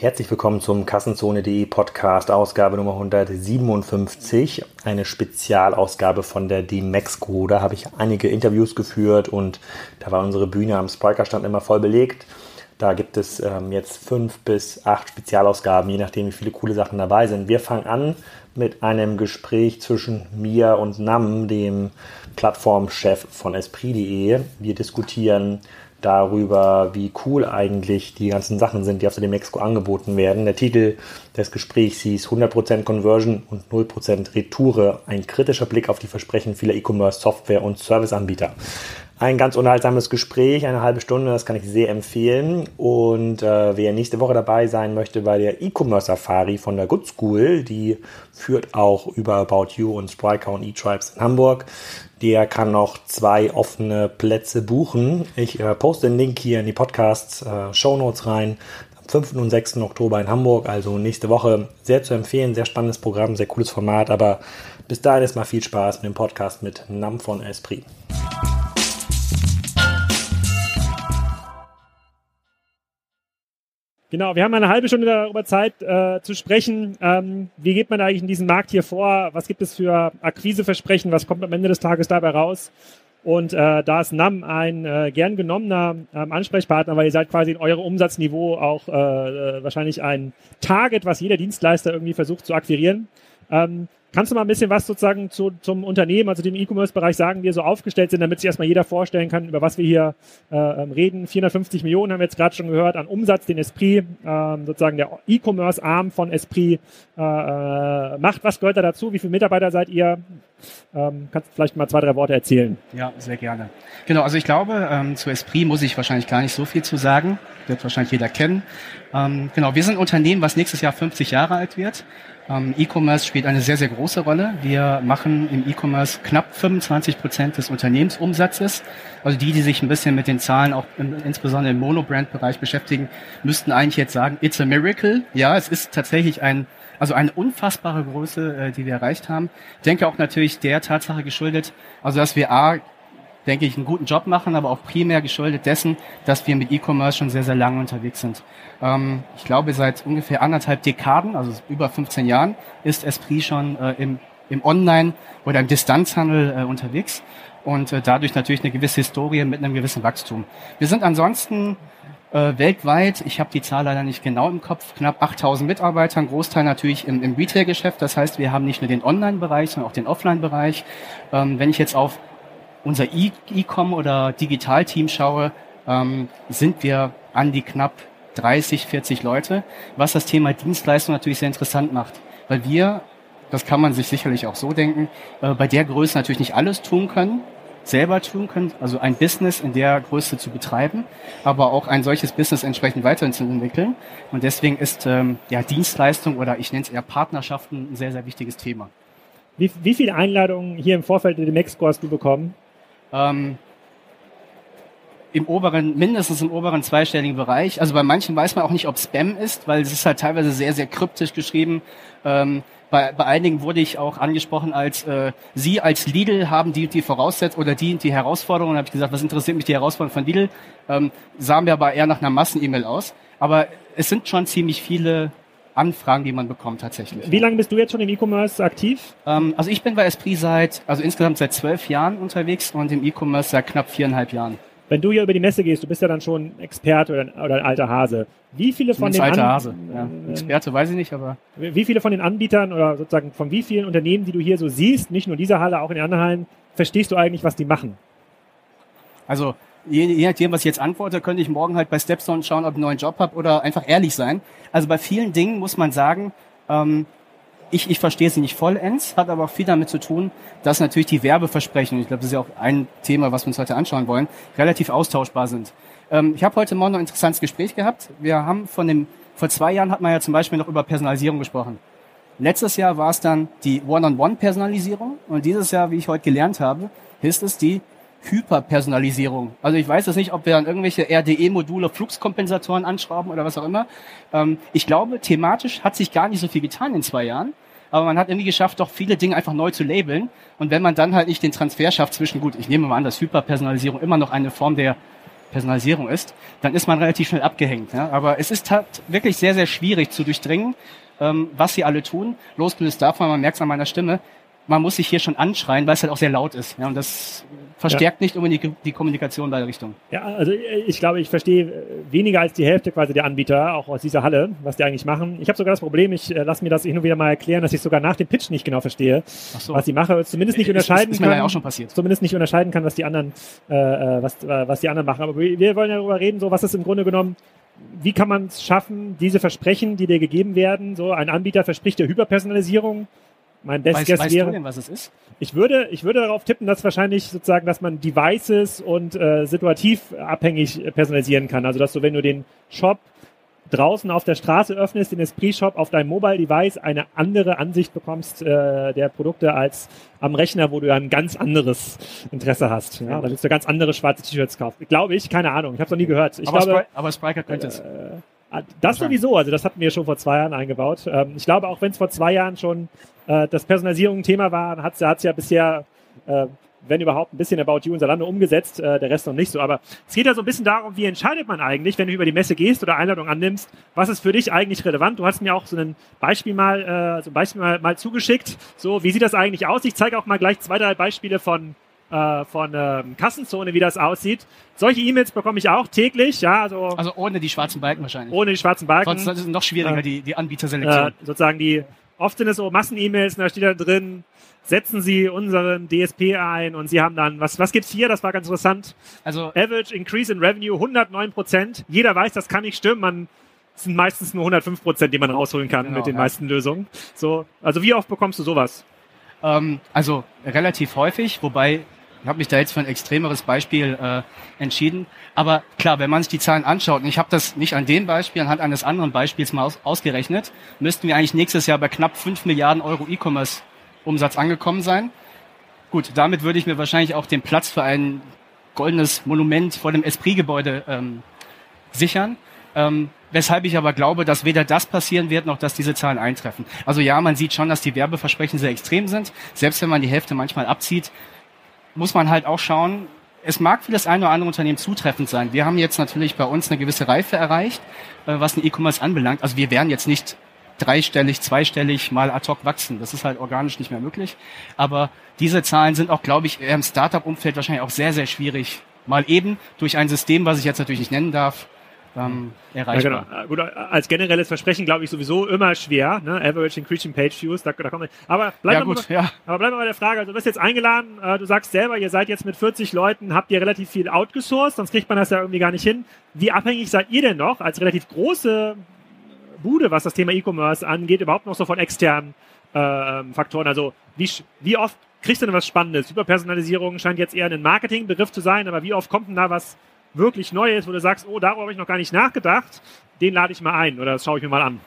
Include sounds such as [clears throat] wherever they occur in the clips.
Herzlich willkommen zum Kassenzone.de Podcast, Ausgabe Nummer 157, eine Spezialausgabe von der D-Max-Crew. Da habe ich einige Interviews geführt und da war unsere Bühne am Spriker-Stand immer voll belegt. Da gibt es ähm, jetzt fünf bis acht Spezialausgaben, je nachdem, wie viele coole Sachen dabei sind. Wir fangen an mit einem Gespräch zwischen mir und Nam, dem Plattformchef von Esprit.de. Wir diskutieren darüber, wie cool eigentlich die ganzen Sachen sind, die auf dem Mexiko angeboten werden. Der Titel des Gesprächs hieß 100% Conversion und 0% Retoure, ein kritischer Blick auf die Versprechen vieler E-Commerce, Software und Serviceanbieter. Ein ganz unterhaltsames Gespräch, eine halbe Stunde, das kann ich sehr empfehlen. Und äh, wer nächste Woche dabei sein möchte bei der E-Commerce Safari von der Good School, die führt auch über About You und Spriker und E-Tribes in Hamburg. Der kann noch zwei offene Plätze buchen. Ich äh, poste den Link hier in die Podcasts, äh, Show Notes rein. Am 5. und 6. Oktober in Hamburg, also nächste Woche. Sehr zu empfehlen, sehr spannendes Programm, sehr cooles Format. Aber bis dahin ist mal viel Spaß mit dem Podcast mit Nam von Esprit. Genau, wir haben eine halbe Stunde darüber Zeit äh, zu sprechen. Ähm, wie geht man eigentlich in diesem Markt hier vor? Was gibt es für Akquiseversprechen? Was kommt am Ende des Tages dabei raus? Und äh, da ist NAM ein äh, gern genommener ähm, Ansprechpartner, weil ihr seid quasi in eurem Umsatzniveau auch äh, äh, wahrscheinlich ein Target, was jeder Dienstleister irgendwie versucht zu akquirieren. Ähm, Kannst du mal ein bisschen was sozusagen zu, zum Unternehmen, also dem E-Commerce-Bereich sagen, wie wir so aufgestellt sind, damit sich erstmal jeder vorstellen kann, über was wir hier äh, ähm, reden. 450 Millionen haben wir jetzt gerade schon gehört an Umsatz, den Esprit, äh, sozusagen der E-Commerce-Arm von Esprit äh, äh, macht. Was gehört da dazu? Wie viele Mitarbeiter seid ihr? Ähm, kannst vielleicht mal zwei, drei Worte erzählen? Ja, sehr gerne. Genau, also ich glaube, ähm, zu Esprit muss ich wahrscheinlich gar nicht so viel zu sagen. Wird wahrscheinlich jeder kennen. Ähm, genau, wir sind ein Unternehmen, was nächstes Jahr 50 Jahre alt wird. Ähm, E-Commerce spielt eine sehr, sehr große Rolle. Wir machen im E-Commerce knapp 25 Prozent des Unternehmensumsatzes. Also die, die sich ein bisschen mit den Zahlen auch im, insbesondere im Monobrand-Bereich beschäftigen, müssten eigentlich jetzt sagen, it's a miracle. Ja, es ist tatsächlich ein also eine unfassbare Größe, äh, die wir erreicht haben. Ich denke auch natürlich der Tatsache geschuldet, also dass wir A, denke ich, einen guten Job machen, aber auch primär geschuldet dessen, dass wir mit E-Commerce schon sehr, sehr lange unterwegs sind. Ähm, ich glaube, seit ungefähr anderthalb Dekaden, also über 15 Jahren, ist Esprit schon äh, im, im Online- oder im Distanzhandel äh, unterwegs und dadurch natürlich eine gewisse Historie mit einem gewissen Wachstum. Wir sind ansonsten äh, weltweit, ich habe die Zahl leider nicht genau im Kopf, knapp 8000 Mitarbeiter, ein Großteil natürlich im, im Retail-Geschäft. Das heißt, wir haben nicht nur den Online-Bereich, sondern auch den Offline-Bereich. Ähm, wenn ich jetzt auf unser E-Com oder Digital-Team schaue, ähm, sind wir an die knapp 30, 40 Leute, was das Thema Dienstleistung natürlich sehr interessant macht, weil wir, das kann man sich sicherlich auch so denken, äh, bei der Größe natürlich nicht alles tun können, selber tun können, also ein Business in der Größe zu betreiben, aber auch ein solches Business entsprechend weiterzuentwickeln. Und deswegen ist ähm, ja Dienstleistung oder ich nenne es eher Partnerschaften ein sehr, sehr wichtiges Thema. Wie, wie viele Einladungen hier im Vorfeld der Mexiko hast du bekommen? Ähm, im oberen, mindestens im oberen zweistelligen Bereich. Also bei manchen weiß man auch nicht, ob Spam ist, weil es ist halt teilweise sehr, sehr kryptisch geschrieben. Ähm, bei, bei einigen wurde ich auch angesprochen als äh, Sie als Lidl haben die die Voraussetzungen oder die die Herausforderungen. habe ich gesagt, was interessiert mich die Herausforderung von Lidl? Ähm, sahen wir aber eher nach einer Massen-E-Mail aus. Aber es sind schon ziemlich viele Anfragen, die man bekommt tatsächlich. Wie lange bist du jetzt schon im E-Commerce aktiv? Ähm, also ich bin bei Esprit seit, also insgesamt seit zwölf Jahren unterwegs und im E-Commerce seit knapp viereinhalb Jahren. Wenn du hier über die Messe gehst, du bist ja dann schon Experte oder, oder ein alter Hase. Wie viele von den alter Hase. Ja. Experte weiß ich nicht, aber wie viele von den Anbietern oder sozusagen von wie vielen Unternehmen, die du hier so siehst, nicht nur in dieser Halle, auch in den anderen Hallen, verstehst du eigentlich, was die machen? Also je, je nachdem, was ich jetzt antworte, könnte ich morgen halt bei Stepstone schauen, ob ich einen neuen Job habe oder einfach ehrlich sein. Also bei vielen Dingen muss man sagen, ähm, ich, ich verstehe sie nicht vollends, hat aber auch viel damit zu tun, dass natürlich die Werbeversprechen, ich glaube, das ist ja auch ein Thema, was wir uns heute anschauen wollen, relativ austauschbar sind. Ähm, ich habe heute Morgen noch ein interessantes Gespräch gehabt. Wir haben von dem, vor zwei Jahren hat man ja zum Beispiel noch über Personalisierung gesprochen. Letztes Jahr war es dann die One-on-One-Personalisierung und dieses Jahr, wie ich heute gelernt habe, ist es die Hyperpersonalisierung. Also ich weiß jetzt nicht, ob wir dann irgendwelche RDE-Module, Fluxkompensatoren anschrauben oder was auch immer. Ähm, ich glaube, thematisch hat sich gar nicht so viel getan in zwei Jahren. Aber man hat irgendwie geschafft, doch viele Dinge einfach neu zu labeln. Und wenn man dann halt nicht den Transfer schafft zwischen, gut, ich nehme mal an, dass Hyperpersonalisierung immer noch eine Form der Personalisierung ist, dann ist man relativ schnell abgehängt. Ja? Aber es ist halt wirklich sehr, sehr schwierig zu durchdringen, ähm, was sie alle tun. Losgelöst davon, man merkt es an meiner Stimme, man muss sich hier schon anschreien, weil es halt auch sehr laut ist. Ja, und das verstärkt ja. nicht unbedingt die, Kommunikation in beide Richtungen. Ja, also ich glaube, ich verstehe weniger als die Hälfte quasi der Anbieter, auch aus dieser Halle, was die eigentlich machen. Ich habe sogar das Problem, ich äh, lasse mir das hin und wieder mal erklären, dass ich sogar nach dem Pitch nicht genau verstehe, so. was sie mache, zumindest nicht unterscheiden ist, ist, ist kann. Ja auch schon passiert. Zumindest nicht unterscheiden kann, was die anderen, äh, äh was, äh, was die anderen machen. Aber wir, wir wollen ja darüber reden, so was ist im Grunde genommen wie kann man es schaffen, diese Versprechen, die dir gegeben werden, so ein Anbieter verspricht dir Hyperpersonalisierung, mein Best Guess weißt wäre. Du denn, was es ist? Ich würde, ich würde darauf tippen, dass wahrscheinlich sozusagen, dass man Devices und äh, situativ abhängig personalisieren kann. Also dass du, wenn du den Shop draußen auf der Straße öffnest, den Esprit-Shop auf deinem Mobile-Device eine andere Ansicht bekommst äh, der Produkte als am Rechner, wo du ja ein ganz anderes Interesse hast. Ja, da willst du ganz andere schwarze T-Shirts kaufen. Glaube ich, keine Ahnung. Ich habe es noch nie gehört. Ich aber, glaube, Spry aber Spriker könnte es. Äh, das sowieso, also das hatten wir schon vor zwei Jahren eingebaut. Ähm, ich glaube, auch wenn es vor zwei Jahren schon äh, das Personalisierung ein Thema war, hat es ja bisher, äh, wenn überhaupt, ein bisschen About You und Salando umgesetzt, äh, der Rest noch nicht so. Aber es geht ja so ein bisschen darum, wie entscheidet man eigentlich, wenn du über die Messe gehst oder Einladung annimmst, was ist für dich eigentlich relevant? Du hast mir auch so ein Beispiel mal, äh, so ein Beispiel mal, mal zugeschickt. So, wie sieht das eigentlich aus? Ich zeige auch mal gleich zwei, drei Beispiele von äh, von ähm, Kassenzone, wie das aussieht. Solche E-Mails bekomme ich auch täglich, ja, also. Also ohne die schwarzen Balken wahrscheinlich. Ohne die schwarzen Balken. Sonst ist es noch schwieriger, äh, die, die Anbieterselektion. Äh, sozusagen die, oft sind es so Massen-E-Mails, da steht da drin, setzen Sie unseren DSP ein und Sie haben dann, was, was gibt's hier? Das war ganz interessant. Also, Average Increase in Revenue 109 Prozent. Jeder weiß, das kann nicht stimmen. Man, es sind meistens nur 105 Prozent, die man rausholen kann genau, mit den ja. meisten Lösungen. So, also wie oft bekommst du sowas? Ähm, also relativ häufig, wobei ich habe mich da jetzt für ein extremeres Beispiel äh, entschieden. Aber klar, wenn man sich die Zahlen anschaut, und ich habe das nicht an dem Beispiel, anhand eines anderen Beispiels mal aus, ausgerechnet, müssten wir eigentlich nächstes Jahr bei knapp 5 Milliarden Euro E-Commerce-Umsatz angekommen sein. Gut, damit würde ich mir wahrscheinlich auch den Platz für ein goldenes Monument vor dem Esprit-Gebäude ähm, sichern. Ähm, weshalb ich aber glaube, dass weder das passieren wird, noch dass diese Zahlen eintreffen. Also ja, man sieht schon, dass die Werbeversprechen sehr extrem sind. Selbst wenn man die Hälfte manchmal abzieht, muss man halt auch schauen, es mag für das eine oder andere Unternehmen zutreffend sein. Wir haben jetzt natürlich bei uns eine gewisse Reife erreicht, äh, was den E-Commerce anbelangt. Also wir werden jetzt nicht dreistellig, zweistellig mal ad hoc wachsen. Das ist halt organisch nicht mehr möglich. Aber diese Zahlen sind auch, glaube ich, im Startup-Umfeld wahrscheinlich auch sehr, sehr schwierig. Mal eben durch ein System, was ich jetzt natürlich nicht nennen darf, ähm, erreichbar. Ja, genau. Gut, als generelles Versprechen glaube ich sowieso immer schwer, ne? Average Increasing Page Views, da, da kommt Aber bleib ja, gut, mal, ja. aber bleib mal bei der Frage, also du bist jetzt eingeladen, äh, du sagst selber, ihr seid jetzt mit 40 Leuten, habt ihr relativ viel outgesourced, sonst kriegt man das ja irgendwie gar nicht hin. Wie abhängig seid ihr denn noch als relativ große Bude, was das Thema E-Commerce angeht, überhaupt noch so von externen äh, Faktoren? Also wie, wie oft kriegst du denn was Spannendes? Hyperpersonalisierung scheint jetzt eher ein Marketingbegriff zu sein, aber wie oft kommt denn da was wirklich neu ist, wo du sagst, oh, darüber habe ich noch gar nicht nachgedacht, den lade ich mal ein oder das schaue ich mir mal an?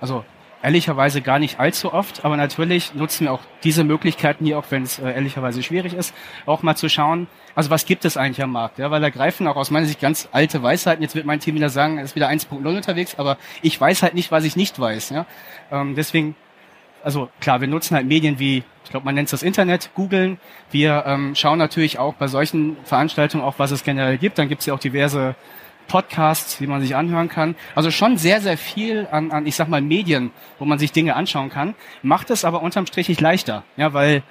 Also ehrlicherweise gar nicht allzu oft, aber natürlich nutzen wir auch diese Möglichkeiten hier, auch wenn es äh, ehrlicherweise schwierig ist, auch mal zu schauen, also was gibt es eigentlich am Markt? Ja, weil da greifen auch aus meiner Sicht ganz alte Weisheiten. Jetzt wird mein Team wieder sagen, es ist wieder 1.0 unterwegs, aber ich weiß halt nicht, was ich nicht weiß. Ja? Ähm, deswegen also klar, wir nutzen halt Medien wie, ich glaube, man nennt es das Internet, googeln. Wir ähm, schauen natürlich auch bei solchen Veranstaltungen auch, was es generell gibt. Dann gibt es ja auch diverse Podcasts, die man sich anhören kann. Also schon sehr, sehr viel an, an, ich sag mal, Medien, wo man sich Dinge anschauen kann. Macht es aber unterm Strich nicht leichter. Ja, weil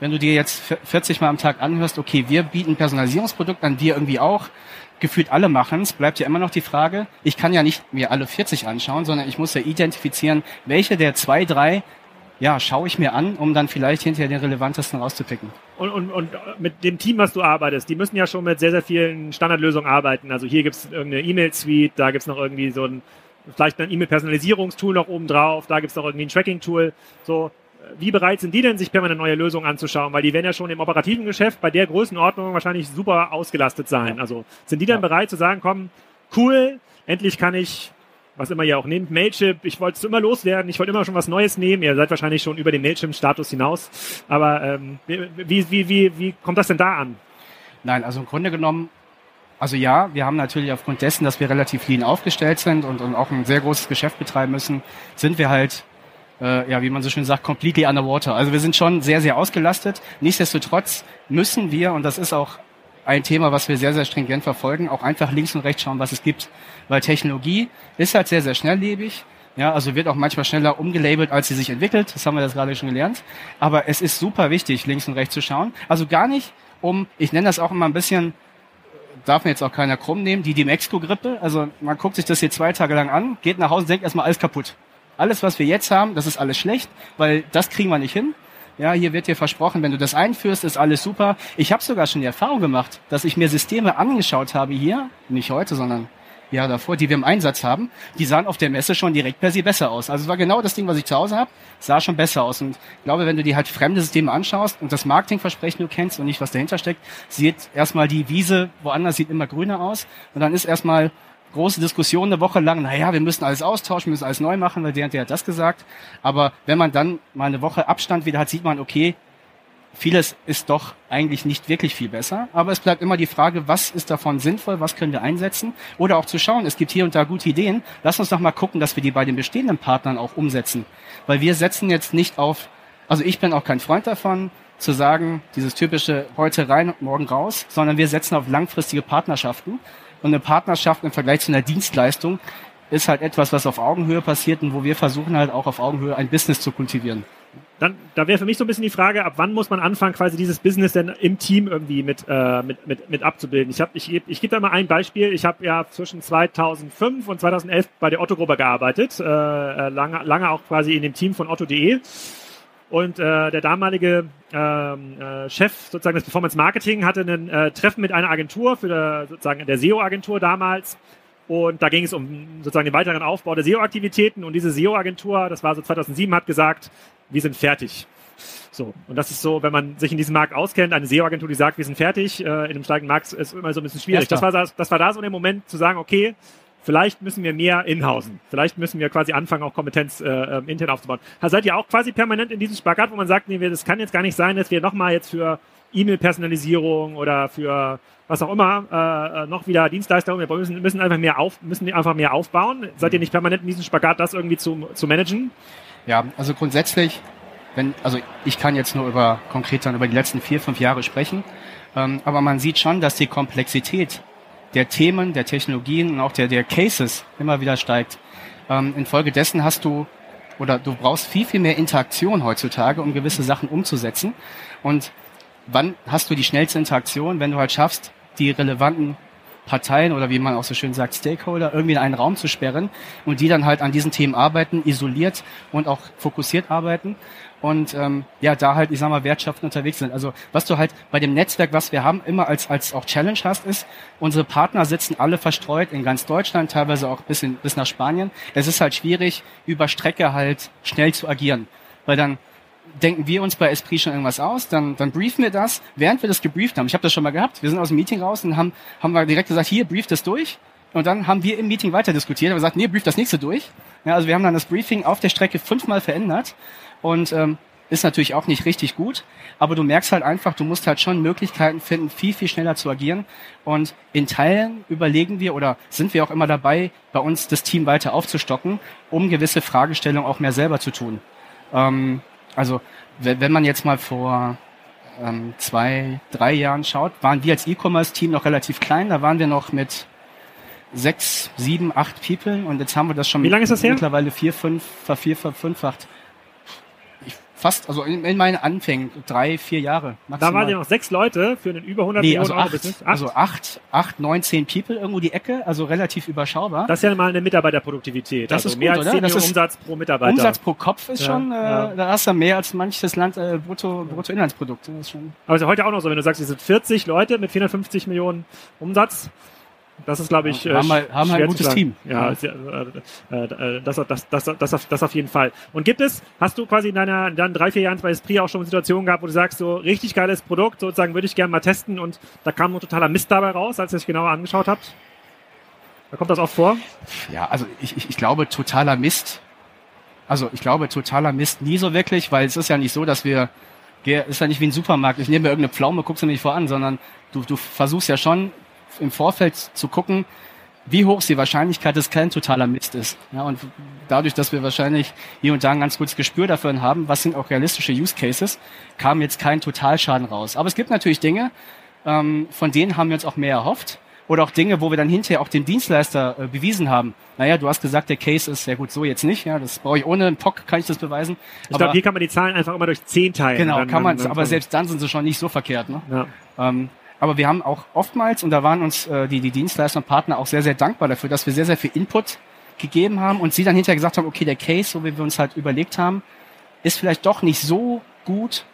wenn du dir jetzt 40 Mal am Tag anhörst, okay, wir bieten Personalisierungsprodukt an, wir irgendwie auch, gefühlt alle machen es, bleibt ja immer noch die Frage, ich kann ja nicht mir alle 40 anschauen, sondern ich muss ja identifizieren, welche der zwei, drei ja, schaue ich mir an, um dann vielleicht hinterher den relevantesten rauszupicken. Und, und, und mit dem Team, was du arbeitest, die müssen ja schon mit sehr, sehr vielen Standardlösungen arbeiten. Also hier gibt es irgendeine E-Mail-Suite, da gibt es noch irgendwie so ein, vielleicht ein E-Mail-Personalisierungstool noch oben drauf, da gibt es noch irgendwie ein Tracking-Tool. So, wie bereit sind die denn, sich permanent neue Lösungen anzuschauen? Weil die werden ja schon im operativen Geschäft bei der Größenordnung wahrscheinlich super ausgelastet sein. Also sind die dann ja. bereit zu sagen, komm, cool, endlich kann ich was immer ihr auch nehmt, Mailchimp, ich wollte es immer loswerden, ich wollte immer schon was Neues nehmen, ihr seid wahrscheinlich schon über den Mailchimp-Status hinaus, aber ähm, wie, wie, wie, wie kommt das denn da an? Nein, also im Grunde genommen, also ja, wir haben natürlich aufgrund dessen, dass wir relativ lean aufgestellt sind und, und auch ein sehr großes Geschäft betreiben müssen, sind wir halt äh, ja, wie man so schön sagt, completely underwater. Also wir sind schon sehr, sehr ausgelastet. Nichtsdestotrotz müssen wir, und das ist auch ein Thema, was wir sehr, sehr stringent verfolgen, auch einfach links und rechts schauen, was es gibt. Weil Technologie ist halt sehr, sehr schnelllebig. Ja, also wird auch manchmal schneller umgelabelt, als sie sich entwickelt. Das haben wir das gerade schon gelernt. Aber es ist super wichtig, links und rechts zu schauen. Also gar nicht um, ich nenne das auch immer ein bisschen, darf mir jetzt auch keiner krumm nehmen, die Demexco-Grippe. Also man guckt sich das hier zwei Tage lang an, geht nach Hause und denkt erstmal alles kaputt. Alles, was wir jetzt haben, das ist alles schlecht, weil das kriegen wir nicht hin. Ja, hier wird dir versprochen, wenn du das einführst, ist alles super. Ich habe sogar schon die Erfahrung gemacht, dass ich mir Systeme angeschaut habe hier, nicht heute, sondern Jahre davor, die wir im Einsatz haben, die sahen auf der Messe schon direkt per se besser aus. Also es war genau das Ding, was ich zu Hause habe, sah schon besser aus. Und ich glaube, wenn du dir halt fremde Systeme anschaust und das Marketingversprechen du kennst und nicht, was dahinter steckt, sieht erstmal die Wiese woanders sieht immer grüner aus. Und dann ist erstmal große Diskussion eine Woche lang, naja, wir müssen alles austauschen, wir müssen alles neu machen, weil der und der hat das gesagt. Aber wenn man dann mal eine Woche Abstand wieder hat, sieht man, okay, vieles ist doch eigentlich nicht wirklich viel besser. Aber es bleibt immer die Frage, was ist davon sinnvoll, was können wir einsetzen? Oder auch zu schauen, es gibt hier und da gute Ideen. Lass uns doch mal gucken, dass wir die bei den bestehenden Partnern auch umsetzen. Weil wir setzen jetzt nicht auf, also ich bin auch kein Freund davon, zu sagen, dieses typische heute rein morgen raus, sondern wir setzen auf langfristige Partnerschaften. Und eine Partnerschaft im Vergleich zu einer Dienstleistung ist halt etwas, was auf Augenhöhe passiert und wo wir versuchen halt auch auf Augenhöhe ein Business zu kultivieren. Dann, da wäre für mich so ein bisschen die Frage, ab wann muss man anfangen, quasi dieses Business denn im Team irgendwie mit, äh, mit, mit, mit abzubilden? Ich, hab, ich, ich gebe da mal ein Beispiel. Ich habe ja zwischen 2005 und 2011 bei der Otto-Gruppe gearbeitet, äh, äh, lange, lange auch quasi in dem Team von otto.de. Und äh, der damalige ähm, äh, Chef sozusagen des Performance Marketing hatte ein äh, Treffen mit einer Agentur für der, sozusagen der SEO-Agentur damals. Und da ging es um sozusagen den weiteren Aufbau der SEO-Aktivitäten. Und diese SEO-Agentur, das war so 2007, hat gesagt, wir sind fertig. So, und das ist so, wenn man sich in diesem Markt auskennt, eine SEO-Agentur, die sagt, wir sind fertig, äh, in einem steigenden Markt ist immer so ein bisschen schwierig. Das war, das war da so der Moment zu sagen, okay, vielleicht müssen wir mehr inhausen. Vielleicht müssen wir quasi anfangen, auch Kompetenz äh, ähm, intern aufzubauen. Da seid ihr auch quasi permanent in diesem Spagat, wo man sagt, nee, das kann jetzt gar nicht sein, dass wir nochmal jetzt für E-Mail-Personalisierung oder für was auch immer äh, äh noch wieder Dienstleister, wir müssen, müssen einfach mehr auf, müssen einfach mehr aufbauen. Seid ihr nicht permanent in diesem Spagat, das irgendwie zu, zu managen? Ja, also grundsätzlich, wenn, also ich kann jetzt nur über konkret dann über die letzten vier, fünf Jahre sprechen, ähm, aber man sieht schon, dass die Komplexität der Themen, der Technologien und auch der, der Cases immer wieder steigt. Ähm, infolgedessen hast du oder du brauchst viel, viel mehr Interaktion heutzutage, um gewisse Sachen umzusetzen. Und wann hast du die schnellste Interaktion, wenn du halt schaffst, die relevanten Parteien oder wie man auch so schön sagt, Stakeholder irgendwie in einen Raum zu sperren und die dann halt an diesen Themen arbeiten, isoliert und auch fokussiert arbeiten und ähm, ja, da halt, ich sag mal, Wertschaften unterwegs sind. Also was du halt bei dem Netzwerk, was wir haben, immer als, als auch Challenge hast, ist, unsere Partner sitzen alle verstreut in ganz Deutschland, teilweise auch bis, in, bis nach Spanien. Es ist halt schwierig, über Strecke halt schnell zu agieren. Weil dann denken wir uns bei Esprit schon irgendwas aus, dann, dann briefen wir das, während wir das gebrieft haben. Ich habe das schon mal gehabt. Wir sind aus dem Meeting raus und haben, haben wir direkt gesagt, hier, brief das durch. Und dann haben wir im Meeting weiter diskutiert und gesagt, nee, brief das nächste durch. Ja, also wir haben dann das Briefing auf der Strecke fünfmal verändert und ähm, ist natürlich auch nicht richtig gut, aber du merkst halt einfach, du musst halt schon Möglichkeiten finden, viel, viel schneller zu agieren. Und in Teilen überlegen wir oder sind wir auch immer dabei, bei uns das Team weiter aufzustocken, um gewisse Fragestellungen auch mehr selber zu tun. Ähm, also wenn man jetzt mal vor ähm, zwei, drei Jahren schaut, waren wir als E-Commerce-Team noch relativ klein. Da waren wir noch mit sechs, sieben, acht People und jetzt haben wir das schon Wie lange ist das her? mittlerweile vier, fünf, vier, verfünffacht fast, also in, in meinen Anfängen, drei, vier Jahre. Maximal. Da waren ja noch sechs Leute für einen über 100 nee, Millionen also Euro acht, Business. Acht? Also acht, acht, neun, zehn People irgendwo die Ecke, also relativ überschaubar. Das ist ja mal eine Mitarbeiterproduktivität. Das also ist mehr gut, als zehn Millionen Umsatz pro Mitarbeiter. Umsatz pro Kopf ist ja, schon, äh, ja. da hast du mehr als manches Land äh, Brutto, Bruttoinlandsprodukt. Das ist schon Aber ist ja heute auch noch so, wenn du sagst, es sind 40 Leute mit 450 Millionen Umsatz, das ist, glaube ich, äh, haben, wir, haben ein gutes Team. Ja, ja. Äh, äh, das, das, das, das, auf, das auf jeden Fall. Und gibt es, hast du quasi in deiner, in deinen drei, vier Jahren bei Esprit auch schon Situationen gehabt, wo du sagst, so richtig geiles Produkt, sozusagen würde ich gerne mal testen und da kam nur totaler Mist dabei raus, als ihr es genauer angeschaut habt? Da kommt das oft vor? Ja, also ich, ich, ich glaube, totaler Mist. Also ich glaube, totaler Mist nie so wirklich, weil es ist ja nicht so, dass wir ist ja nicht wie ein Supermarkt. Ich nehme mir irgendeine Pflaume, guckst du mir nicht vor an, sondern du, du versuchst ja schon im Vorfeld zu gucken, wie hoch ist die Wahrscheinlichkeit, dass kein totaler Mist ist. Ja, und dadurch, dass wir wahrscheinlich hier und da ein ganz gutes Gespür dafür haben, was sind auch realistische Use Cases, kam jetzt kein Totalschaden raus. Aber es gibt natürlich Dinge, ähm, von denen haben wir uns auch mehr erhofft. Oder auch Dinge, wo wir dann hinterher auch dem Dienstleister äh, bewiesen haben. Naja, du hast gesagt, der Case ist ja gut, so jetzt nicht. Ja, das brauche ich ohne einen POC, kann ich das beweisen. Ich glaube, hier kann man die Zahlen einfach immer durch 10 teilen. Genau, dann, kann man, aber selbst dann sind sie schon nicht so verkehrt. Ne? Ja. Ähm, aber wir haben auch oftmals, und da waren uns äh, die, die Dienstleister und Partner auch sehr, sehr dankbar dafür, dass wir sehr, sehr viel Input gegeben haben und sie dann hinterher gesagt haben, okay, der Case, so wie wir uns halt überlegt haben, ist vielleicht doch nicht so gut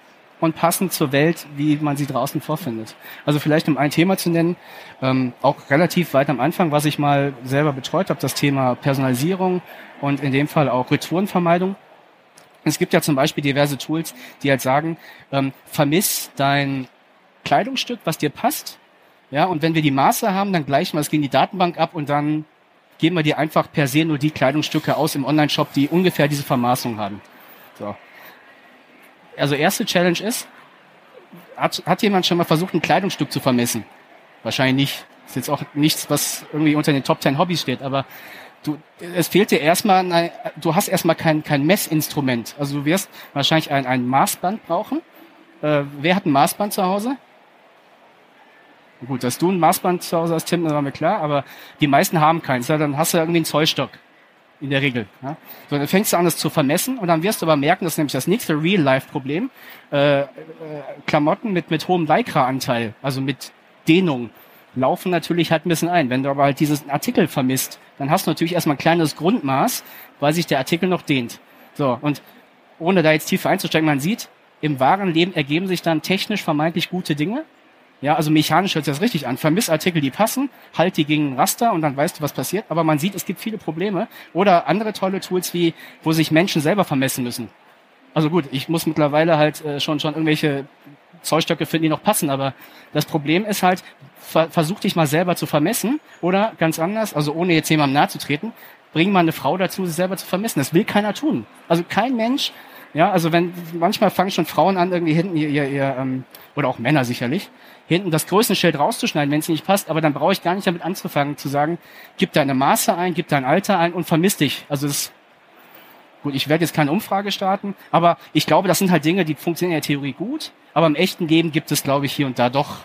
und passend zur Welt, wie man sie draußen vorfindet. Also vielleicht um ein Thema zu nennen, ähm, auch relativ weit am Anfang, was ich mal selber betreut habe, das Thema Personalisierung und in dem Fall auch Retourenvermeidung. Es gibt ja zum Beispiel diverse Tools, die halt sagen, ähm, vermiss dein Kleidungsstück, was dir passt. Ja, und wenn wir die Maße haben, dann gleichen wir es gegen die Datenbank ab und dann geben wir dir einfach per se nur die Kleidungsstücke aus im Online-Shop, die ungefähr diese Vermaßung haben. So. Also erste Challenge ist, hat, hat jemand schon mal versucht, ein Kleidungsstück zu vermessen? Wahrscheinlich nicht. Ist jetzt auch nichts, was irgendwie unter den Top 10 Hobbys steht, aber du, es fehlt dir erstmal, ein, du hast erstmal kein, kein Messinstrument. Also du wirst wahrscheinlich ein, ein Maßband brauchen. Äh, wer hat ein Maßband zu Hause? Gut, dass du ein Maßband zu Hause hast, Tim, das war mir klar, aber die meisten haben keins. Ja, dann hast du irgendwie einen Zollstock. In der Regel. Ja. So, dann fängst du an, das zu vermessen und dann wirst du aber merken, das ist nämlich das nächste Real-Life-Problem. Äh, äh, Klamotten mit, mit hohem Lycra-Anteil, also mit Dehnung, laufen natürlich halt ein bisschen ein. Wenn du aber halt diesen Artikel vermisst, dann hast du natürlich erstmal ein kleines Grundmaß, weil sich der Artikel noch dehnt. So, und ohne da jetzt tiefer einzusteigen, man sieht, im wahren Leben ergeben sich dann technisch vermeintlich gute Dinge. Ja, also mechanisch hört sich das richtig an. Vermissartikel, die passen, halt die gegen Raster und dann weißt du, was passiert. Aber man sieht, es gibt viele Probleme. Oder andere tolle Tools, wie, wo sich Menschen selber vermessen müssen. Also gut, ich muss mittlerweile halt äh, schon, schon irgendwelche Zollstöcke finden, die noch passen. Aber das Problem ist halt, ver versuch dich mal selber zu vermessen. Oder ganz anders, also ohne jetzt jemandem nahe zu treten, bring mal eine Frau dazu, sich selber zu vermessen. Das will keiner tun. Also kein Mensch ja, also wenn manchmal fangen schon Frauen an, irgendwie hinten ihr, ihr, ihr ähm, oder auch Männer sicherlich, hinten das Größenschild rauszuschneiden, wenn es nicht passt, aber dann brauche ich gar nicht damit anzufangen, zu sagen, gib deine Maße ein, gib dein Alter ein und vermiss dich. Also das gut, ich werde jetzt keine Umfrage starten, aber ich glaube, das sind halt Dinge, die funktionieren in der Theorie gut, aber im echten Leben gibt es, glaube ich, hier und da doch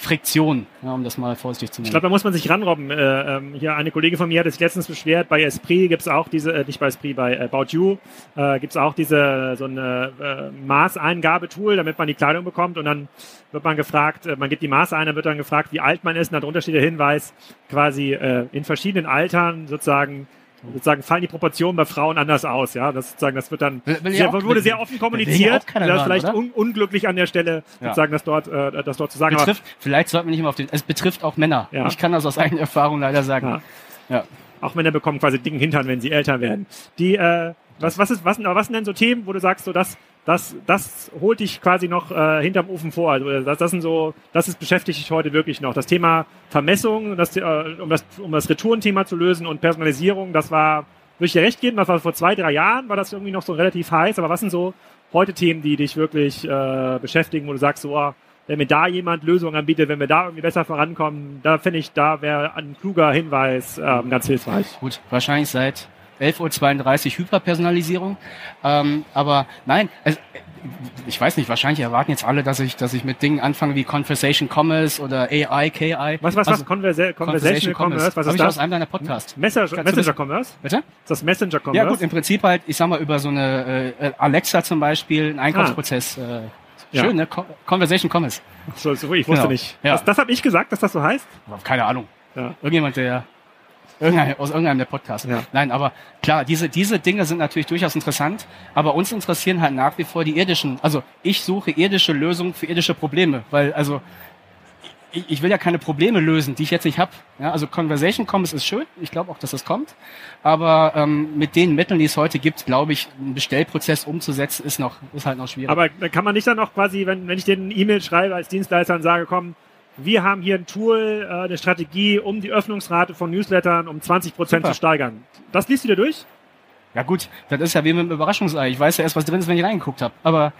Friktion, ja, um das mal vorsichtig zu nennen. Ich glaube, da muss man sich ranrobben. Äh, ähm, hier eine Kollegin von mir hat sich letztens beschwert, bei Esprit gibt's auch diese, äh, nicht bei Esprit, bei äh, About You äh, gibt auch diese so eine äh, Maßeingabetool, damit man die Kleidung bekommt und dann wird man gefragt, äh, man gibt die Maße ein, dann wird dann gefragt, wie alt man ist und darunter steht der Hinweis, quasi äh, in verschiedenen Altern sozusagen sozusagen fallen die Proportionen bei Frauen anders aus, ja. Das sozusagen, das wird dann Will- will ja sehr, wurde will- sehr offen kommuniziert. das ist hören, vielleicht un unglücklich an der Stelle, Ja. sozusagen, das dort, äh, das dort zu sagen. Aber- betrifft, vielleicht sollte man nicht immer auf den, es betrifft auch Männer. Ja. Ich kann das aus eigener Erfahrung leider sagen. Ja. Ja. Auch Männer bekommen quasi dicken Hintern, wenn sie älter werden. Die, äh, was, was ist, was, sind- aber was sind denn so Themen, wo du sagst, so das, das, das holt dich quasi noch äh, hinterm Ofen vor. Also das, das sind so, das ist beschäftigt dich heute wirklich noch. Das Thema Vermessung, das, äh, um das, um das Retourenthema zu lösen und Personalisierung, das war, würde ich dir recht geben, das war vor zwei, drei Jahren, war das irgendwie noch so relativ heiß. Aber was sind so heute Themen, die dich wirklich äh, beschäftigen, wo du sagst, so, oh, wenn mir da jemand Lösungen anbietet, wenn wir da irgendwie besser vorankommen, da finde ich, da wäre ein kluger Hinweis ähm, ganz hilfreich. Gut, wahrscheinlich seit 11.32 Uhr Hyperpersonalisierung. Ähm, aber nein, es, ich weiß nicht, wahrscheinlich erwarten jetzt alle, dass ich, dass ich mit Dingen anfange wie Conversation Commerce oder AI, KI. Was, was, Also, was? Conversa Conversational Commerce, was Hab ist ich aus das? einem deiner Podcasts. Messenger, Messenger das- Commerce? Bitte? Ist das Messenger Commerce? Ja gut, im Prinzip halt, ich sag mal, über so eine äh, Alexa zum Beispiel, einen Einkaufsprozess. Äh, Ja. schön, ne? Con Conversation Commerce. so, so, ich wusste Genau. nicht. Ja. Das, das habe ich gesagt, dass das so heißt? Keine Ahnung. Ja. Irgendjemand, der irgendein, aus irgendeinem der Podcasts. Ja. Nein, aber klar, diese, diese Dinge sind natürlich durchaus interessant, aber uns interessieren halt nach wie vor die irdischen, also ich suche irdische Lösungen für irdische Probleme, weil also ich, ich will ja keine Probleme lösen, die ich jetzt nicht habe. Ja, also Conversation Commerce ist schön, ich glaube auch, dass das kommt, aber ähm, mit den Mitteln, die es heute gibt, glaube ich, einen Bestellprozess umzusetzen, ist noch ist halt noch schwierig. Aber da kann man nicht dann noch quasi, wenn, wenn ich dir eine E-Mail schreibe als Dienstleister und sage, komm, wir haben hier ein Tool, äh, eine Strategie, um die Öffnungsrate von Newslettern um 20 Prozent zu steigern. Das liest du dir durch? Ja gut, das ist ja wie mit einem Überraschungsei. Ich weiß ja erst, was drin ist, wenn ich reingeguckt habe. Aber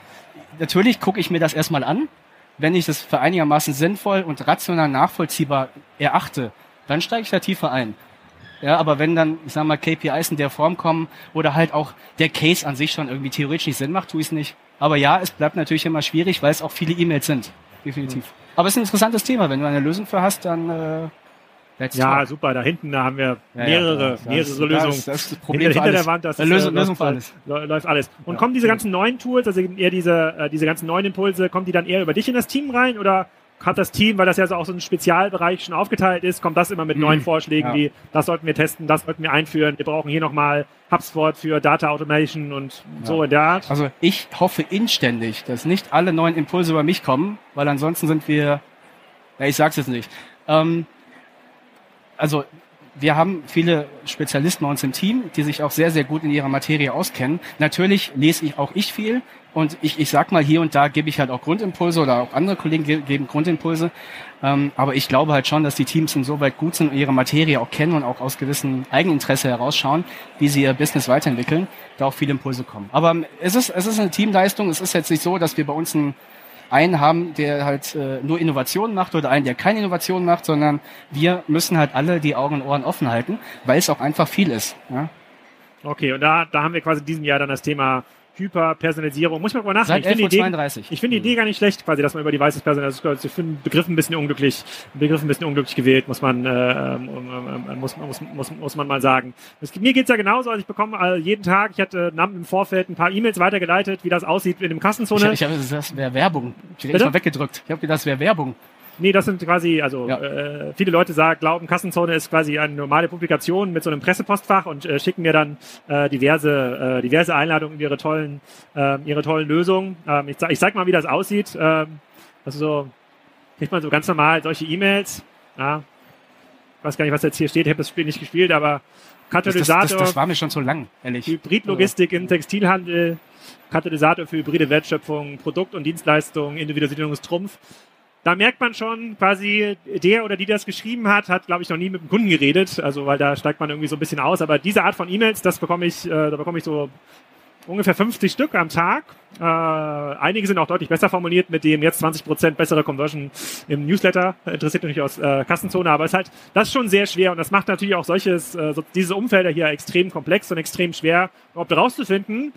natürlich gucke ich mir das erstmal an. Wenn ich das für einigermaßen sinnvoll und rational nachvollziehbar erachte, dann steige ich da tiefer ein. Ja, aber wenn dann, ich sag mal, KPIs in der Form kommen oder halt auch der Case an sich schon irgendwie theoretisch nicht Sinn macht, tue ich es nicht. Aber ja, es bleibt natürlich immer schwierig, weil es auch viele E-Mails sind. definitiv. Aber es ist ein interessantes Thema. Wenn du eine Lösung für hast, dann äh, Ja, talk. super. Da hinten da haben wir mehrere, ja, mehrere das, Lösungen. Das, das Problem hinter, hinter der Wand, das ist, Lösung, Lösung für alles. läuft alles. Und kommen diese ganzen neuen Tools, also eher diese, äh, diese ganzen neuen Impulse, kommen die dann eher über dich in das Team rein oder hat das Team, weil das ja so auch so ein Spezialbereich schon aufgeteilt ist, kommt das immer mit neuen mhm. Vorschlägen ja. wie, das sollten wir testen, das sollten wir einführen, wir brauchen hier nochmal HubSpot für Data Automation und ja. so in der Art. Also ich hoffe inständig, dass nicht alle neuen Impulse über mich kommen, weil ansonsten sind wir, ja, ich sag's jetzt nicht. Ähm, also wir haben viele Spezialisten bei uns im Team, die sich auch sehr, sehr gut in ihrer Materie auskennen. Natürlich lese ich auch ich viel und ich, ich sag mal, hier und da gebe ich halt auch Grundimpulse oder auch andere Kollegen ge geben Grundimpulse. Ähm, aber ich glaube halt schon, dass die Teams insoweit gut sind und ihre Materie auch kennen und auch aus gewissem Eigeninteresse herausschauen, wie sie ihr Business weiterentwickeln, da auch viele Impulse kommen. Aber es ist, es ist eine Teamleistung. Es ist jetzt nicht so, dass wir bei uns ein einen haben, der halt äh, nur Innovationen macht oder einen, der keine Innovationen macht, sondern wir müssen halt alle die Augen und Ohren offen halten, weil es auch einfach viel ist. Ja? Okay, und da, da haben wir quasi in diesem Jahr dann das Thema Hyperpersonalisierung. Muss man mal nachdenken. Seit 11.32 Ich finde die Idee gar nicht schlecht, quasi, dass man über die weiße Personalisierung, also ich finde den Begriff ein bisschen unglücklich, Begriff ein bisschen unglücklich gewählt, muss man, äh, ähm, ähm, muss, muss, muss, muss man mal sagen. Es, mir geht's ja genauso, also ich bekomme äh, jeden Tag, ich hatte NAM im Vorfeld ein paar E-Mails weitergeleitet, wie das aussieht in dem Kassenzone. Ich, ich habe das wäre Werbung. Ich habe weggedrückt. Ich habe gedacht, das wäre Werbung. Nee, das sind quasi, also ja. äh, viele Leute sagen, glauben, Kassenzone ist quasi eine normale Publikation mit so einem Pressepostfach und äh, schicken mir dann äh, diverse, äh, diverse Einladungen in ihre tollen, äh, ihre tollen Lösungen. Ähm, ich, ich zeig mal, wie das aussieht. Ähm, also so kriegt man so ganz normal solche E-Mails. Ja, ich weiß gar nicht, was jetzt hier steht. Ich habe das Spiel nicht gespielt, aber Katalysator. Das, das, das, war mir schon zu lang, ehrlich. Hybridlogistik im Textilhandel, Katalysator für hybride Wertschöpfung, Produkt- und Dienstleistungen, Individualisierung ist Trumpf da merkt man schon quasi, der oder die das geschrieben hat, hat, glaube ich, noch nie mit dem Kunden geredet, also weil da steigt man irgendwie so ein bisschen aus. Aber diese Art von E-Mails, das bekomme ich, äh, da bekomme ich so ungefähr 50 Stück am Tag. Äh, einige sind auch deutlich besser formuliert mit dem jetzt 20% bessere Conversion im Newsletter. Interessiert natürlich aus äh, Kassenzone, aber es ist halt, das ist schon sehr schwer und das macht natürlich auch solches, äh, so, diese Umfelder hier extrem komplex und extrem schwer, überhaupt rauszufinden,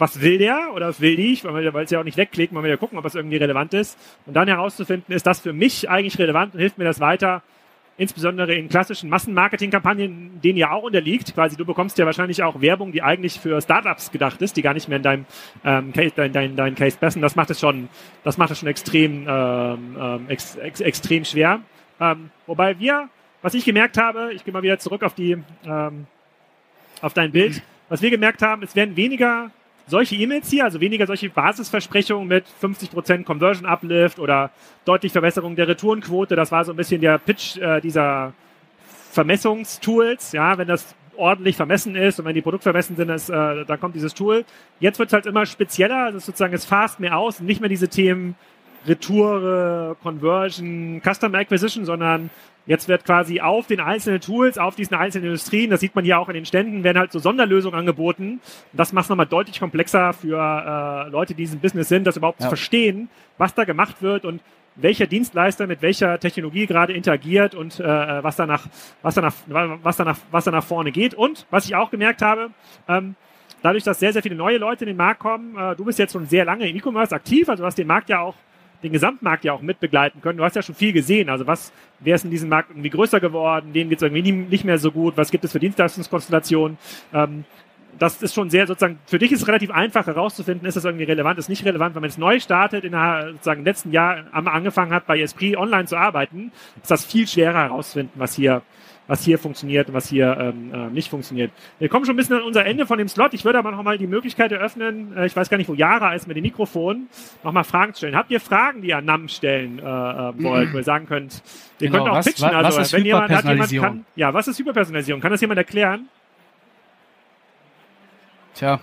was will der oder was will ich, weil, es ja auch nicht wegklickt, man will ja gucken, ob es irgendwie relevant ist. Und dann herauszufinden, ist das für mich eigentlich relevant und hilft mir das weiter, insbesondere in klassischen Massenmarketing-Kampagnen, denen ja auch unterliegt. Quasi, du bekommst ja wahrscheinlich auch Werbung, die eigentlich für Startups gedacht ist, die gar nicht mehr in deinem ähm, Case, dein, dein, dein Case passen. Das macht es schon, das macht es schon extrem, ähm, ähm, ex, ex, extrem schwer. Ähm, wobei wir, was ich gemerkt habe, ich gehe mal wieder zurück auf die, ähm, auf dein Bild. Was wir gemerkt haben, es werden weniger solche E-Mails hier, also weniger solche Basisversprechungen mit 50% Conversion Uplift oder deutlich Verbesserung der Retourenquote, das war so ein bisschen der Pitch äh, dieser Vermessungstools, ja, wenn das ordentlich vermessen ist und wenn die Produkte vermessen sind, ist, äh, dann kommt dieses Tool. Jetzt wird es halt immer spezieller, also sozusagen es fast mehr aus und nicht mehr diese Themen Retour, Conversion, Customer Acquisition, sondern Jetzt wird quasi auf den einzelnen Tools, auf diesen einzelnen Industrien, das sieht man hier auch in den Ständen, werden halt so Sonderlösungen angeboten. das macht es nochmal deutlich komplexer für äh, Leute, die in diesem Business sind, das überhaupt ja. zu verstehen, was da gemacht wird und welcher Dienstleister mit welcher Technologie gerade interagiert und äh, was danach, was danach, was danach, was danach vorne geht. Und was ich auch gemerkt habe, ähm, dadurch, dass sehr, sehr viele neue Leute in den Markt kommen, äh, du bist jetzt schon sehr lange im E-Commerce aktiv, also du hast den Markt ja auch den Gesamtmarkt ja auch mit begleiten können. Du hast ja schon viel gesehen. Also was, wer ist in diesem Markt irgendwie größer geworden? Denen geht es irgendwie nicht mehr so gut. Was gibt es für Dienstleistungskonstellationen? Ähm, das ist schon sehr sozusagen, für dich ist es relativ einfach herauszufinden, ist das irgendwie relevant, ist nicht relevant. Wenn man jetzt neu startet, in der, sozusagen letzten Jahr angefangen hat, bei Esprit online zu arbeiten, ist das viel schwerer herauszufinden, was hier was hier funktioniert und was hier ähm, äh, nicht funktioniert. Wir kommen schon ein bisschen an unser Ende von dem Slot. Ich würde aber noch mal die Möglichkeit eröffnen, äh, ich weiß gar nicht, wo Yara ist mit dem Mikrofon, noch mal Fragen zu stellen. Habt ihr Fragen, die ihr an NAM stellen äh, äh, wollt, wo ihr sagen könnt, ihr genau, könnt auch was, pitchen. Was, also, was wenn jemand, hat jemand kann, ja, was ist Hyperpersonalisierung? Kann das jemand erklären? Tja.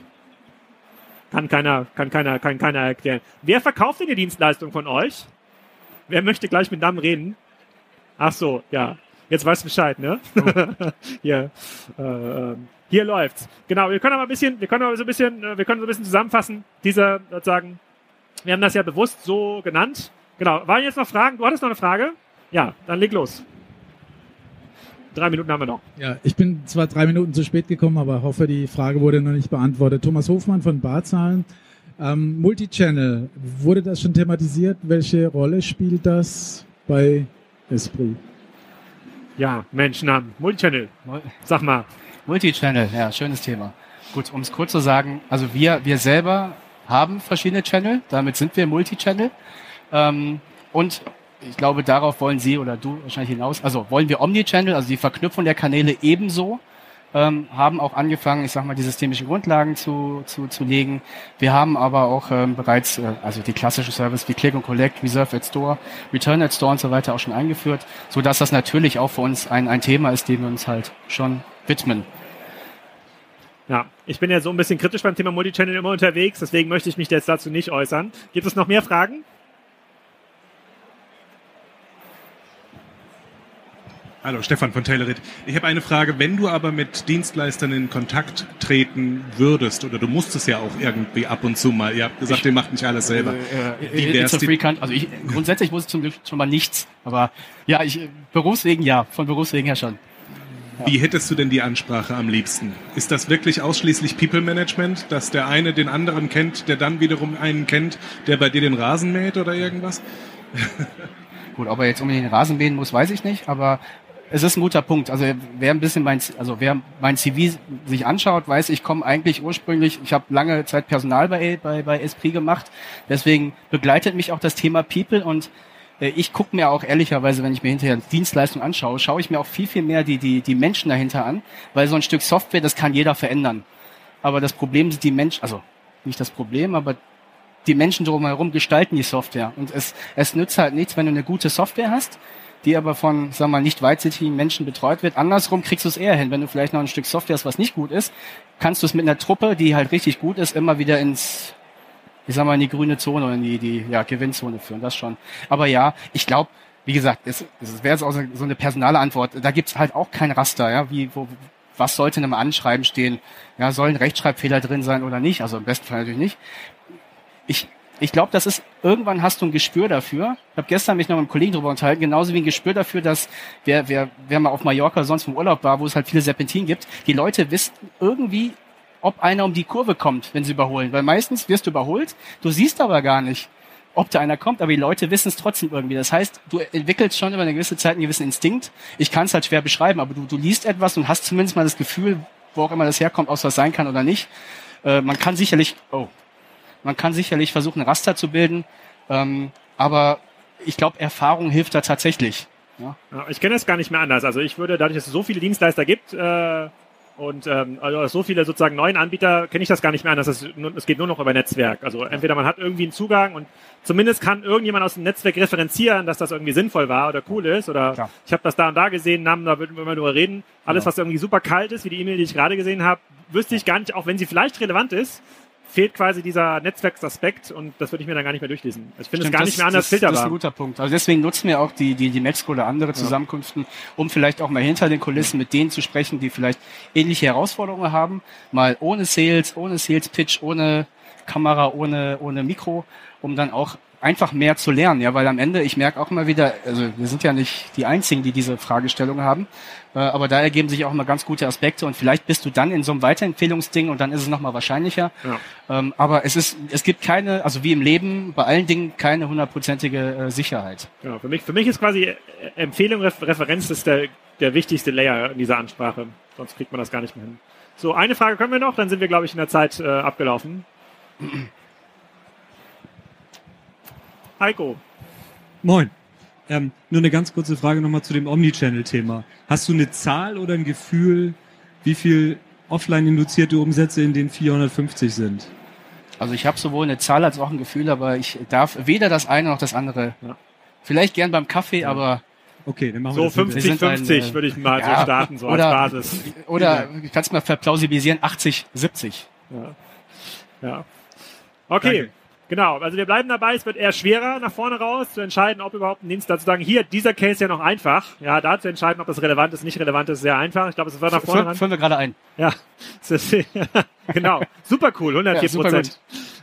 Kann keiner, kann keiner, kann keiner erklären. Wer verkauft denn die Dienstleistung von euch? Wer möchte gleich mit NAM reden? Ach so, ja. Jetzt weißt du Bescheid, ne? [laughs] Oh. hier, äh, ähm, hier läuft's. Genau, wir können aber ein bisschen, wir können aber so ein bisschen, äh, wir können so ein bisschen zusammenfassen. Diese, sozusagen, wir haben das ja bewusst so genannt. Genau. Waren jetzt noch Fragen? Du hattest noch eine Frage? Ja, dann leg los. Drei Minuten haben wir noch. Ja, ich bin zwar drei Minuten zu spät gekommen, aber hoffe, die Frage wurde noch nicht beantwortet. Thomas Hofmann von Barzahlen. Ähm, Multichannel, wurde das schon thematisiert? Welche Rolle spielt das bei Esprit? Ja, Mensch, na, Multichannel. Sag mal. Multichannel, ja, schönes Thema. Gut, um es kurz zu sagen, also wir, wir selber haben verschiedene Channel, damit sind wir Multichannel. Ähm, und ich glaube, darauf wollen Sie oder du wahrscheinlich hinaus. Also wollen wir Omnichannel, also die Verknüpfung der Kanäle ebenso ähm, haben auch angefangen, ich sag mal, die systemischen Grundlagen zu, zu, zu legen. Wir haben aber auch ähm, bereits, äh, also die klassischen Services wie Click und Collect, Reserve at Store, Return at Store und so weiter auch schon eingeführt, so dass das natürlich auch für uns ein, ein Thema ist, dem wir uns halt schon widmen. Ja, ich bin ja so ein bisschen kritisch beim Thema Multichannel immer unterwegs, deswegen möchte ich mich jetzt dazu nicht äußern. Gibt es noch mehr Fragen? Hallo, Stefan von TaylorIt. Ich habe eine Frage. Wenn du aber mit Dienstleistern in Kontakt treten würdest, oder du musst es ja auch irgendwie ab und zu mal, ihr habt gesagt, ich, ihr macht nicht alles selber. Äh, äh, Wie wär's die also ich, grundsätzlich muss ich zum Glück schon mal nichts, aber ja, ich, Berufswegen ja, von Berufswegen her schon. Ja. Wie hättest du denn die Ansprache am liebsten? Ist das wirklich ausschließlich People Management, dass der eine den anderen kennt, der dann wiederum einen kennt, der bei dir den Rasen mäht oder irgendwas? Gut, ob er jetzt unbedingt den Rasen mähen muss, weiß ich nicht, aber es ist ein guter Punkt. Also wer ein bisschen mein, also wer mein CV sich anschaut, weiß, ich komme eigentlich ursprünglich, ich habe lange Zeit Personal bei, bei, bei Esprit gemacht. Deswegen begleitet mich auch das Thema People und äh, ich gucke mir auch ehrlicherweise, wenn ich mir hinterher Dienstleistung anschaue, schaue ich mir auch viel, viel mehr die, die, die Menschen dahinter an, weil so ein Stück Software, das kann jeder verändern. Aber das Problem sind die Menschen, also nicht das Problem, aber die Menschen drumherum gestalten die Software. Und es, es nützt halt nichts, wenn du eine gute Software hast, die aber von, sagen wir mal, nicht weitsichtigen Menschen betreut wird. Andersrum kriegst du es eher hin. Wenn du vielleicht noch ein Stück Software hast, was nicht gut ist, kannst du es mit einer Truppe, die halt richtig gut ist, immer wieder ins, ich sag mal, in die grüne Zone oder in die, die ja, Gewinnzone führen. Das schon. Aber ja, ich glaube, wie gesagt, es, es wäre jetzt auch so eine personale Antwort. Da gibt's halt auch kein Raster, ja, wie, wo, was sollte in einem Anschreiben stehen? Ja, sollen Rechtschreibfehler drin sein oder nicht? Also im besten Fall natürlich nicht. Ich ich glaube, das ist, irgendwann hast du ein Gespür dafür. Ich habe gestern mich noch mit einem Kollegen darüber unterhalten, genauso wie ein Gespür dafür, dass wer, wer, wer mal auf Mallorca sonst vom Urlaub war, wo es halt viele Serpentinen gibt, die Leute wissen irgendwie, ob einer um die Kurve kommt, wenn sie überholen. Weil meistens wirst du überholt, du siehst aber gar nicht, ob da einer kommt, aber die Leute wissen es trotzdem irgendwie. Das heißt, du entwickelst schon über eine gewisse Zeit einen gewissen Instinkt. Ich kann es halt schwer beschreiben, aber du, du liest etwas und hast zumindest mal das Gefühl, wo auch immer das herkommt, aus was sein kann oder nicht. Äh, man kann sicherlich, oh, man kann sicherlich versuchen, Raster zu bilden, ähm, aber ich glaube, Erfahrung hilft da tatsächlich. Ja. Ja, ich kenne es gar nicht mehr anders. Also ich würde, dadurch, dass es so viele Dienstleister gibt äh, und ähm, also so viele sozusagen neuen Anbieter, kenne ich das gar nicht mehr anders. Es, es geht nur noch über Netzwerk. Also entweder man hat irgendwie einen Zugang und zumindest kann irgendjemand aus dem Netzwerk referenzieren, dass das irgendwie sinnvoll war oder cool ist oder Klar. ich habe das da und da gesehen, Namen, da würden wir mal drüber reden. Alles, genau. was irgendwie super kalt ist, wie die E-Mail, die ich gerade gesehen habe, wüsste ich gar nicht, auch wenn sie vielleicht relevant ist, fehlt quasi dieser Netzwerksaspekt und das würde ich mir dann gar nicht mehr durchlesen. Also ich finde es gar das, nicht mehr anders das, filterbar. Das ist ein guter Punkt. Also deswegen nutzen wir auch die, die, die Metzco oder andere Zusammenkünften, um vielleicht auch mal hinter den Kulissen mit denen zu sprechen, die vielleicht ähnliche Herausforderungen haben. Mal ohne Sales, ohne Sales Pitch, ohne Kamera, ohne, ohne Mikro, um dann auch einfach mehr zu lernen, ja, weil am Ende, ich merke auch immer wieder, also wir sind ja nicht die Einzigen, die diese Fragestellung haben, äh, aber da ergeben sich auch immer ganz gute Aspekte und vielleicht bist du dann in so einem Weiterempfehlungsding und dann ist es nochmal wahrscheinlicher. Ja. Ähm, aber es ist, es gibt keine, also wie im Leben, bei allen Dingen keine hundertprozentige äh, Sicherheit. Ja, für mich, für mich ist quasi äh, Empfehlung, Referenz ist der, der wichtigste Layer in dieser Ansprache. Sonst kriegt man das gar nicht mehr hin. So, eine Frage können wir noch, dann sind wir, glaube ich, in der Zeit äh, abgelaufen. [clears throat] Heiko. Moin. Ähm, nur eine ganz kurze Frage nochmal zu dem Omnichannel-Thema. Hast du eine Zahl oder ein Gefühl, wie viel offline induzierte Umsätze in den 450 sind? Also ich habe sowohl eine Zahl als auch ein Gefühl, aber ich darf weder das eine noch das andere. Ja. Vielleicht gern beim Kaffee, ja. aber Okay, dann machen wir so 50 50 würde ich mal ja, so starten so oder, als Basis. Oder kannst du mal verplausibilisieren 80 70. Ja. ja. Okay. Danke. Genau, also wir bleiben dabei, es wird eher schwerer nach vorne raus zu entscheiden, ob überhaupt ein Dienst dazu sagen, hier, dieser Case ja noch einfach. Ja, da zu entscheiden, ob das relevant ist, nicht relevant ist, sehr einfach. Ich glaube, es wird nach vorne. Führen wir gerade ein. Ja, [laughs] [laughs] genau. Super cool, 104 Prozent.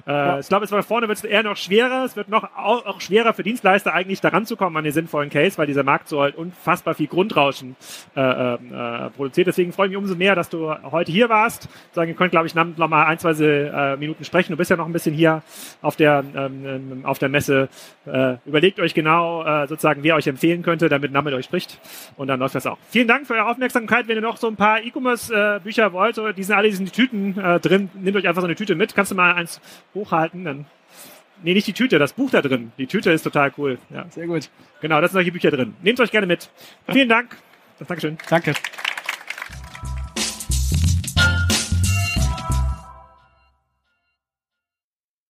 Äh, ja. Ich glaube, es war vorne wird es eher noch schwerer. Es wird noch auch, auch, schwerer für Dienstleister eigentlich daran zu kommen an den sinnvollen Case, weil dieser Markt so halt unfassbar viel Grundrauschen äh, äh, äh produziert. Deswegen freue ich mich umso mehr, dass du heute hier warst. Sagen, ihr könnt, glaube ich, noch mal ein, zwei äh, Minuten sprechen. Du bist ja noch ein bisschen hier auf der ähm, ähm auf der Messe. Äh, überlegt euch genau äh, sozusagen, wer euch empfehlen könnte, damit Name mit euch spricht. Und dann läuft das auch. Vielen Dank für eure Aufmerksamkeit. Wenn ihr noch so ein paar E-Commerce-Bücher wollt, die sind alle in die Tüten äh, drin. Nehmt euch einfach so eine Tüte mit. Kannst du mal eins hochhalten? Dann Nee, nicht die Tüte, das Buch da drin. Die Tüte ist total cool. Ja. Sehr gut. Genau, da sind solche Bücher drin. Nehmt euch gerne mit. [laughs] Vielen Dank. Dankeschön. Danke.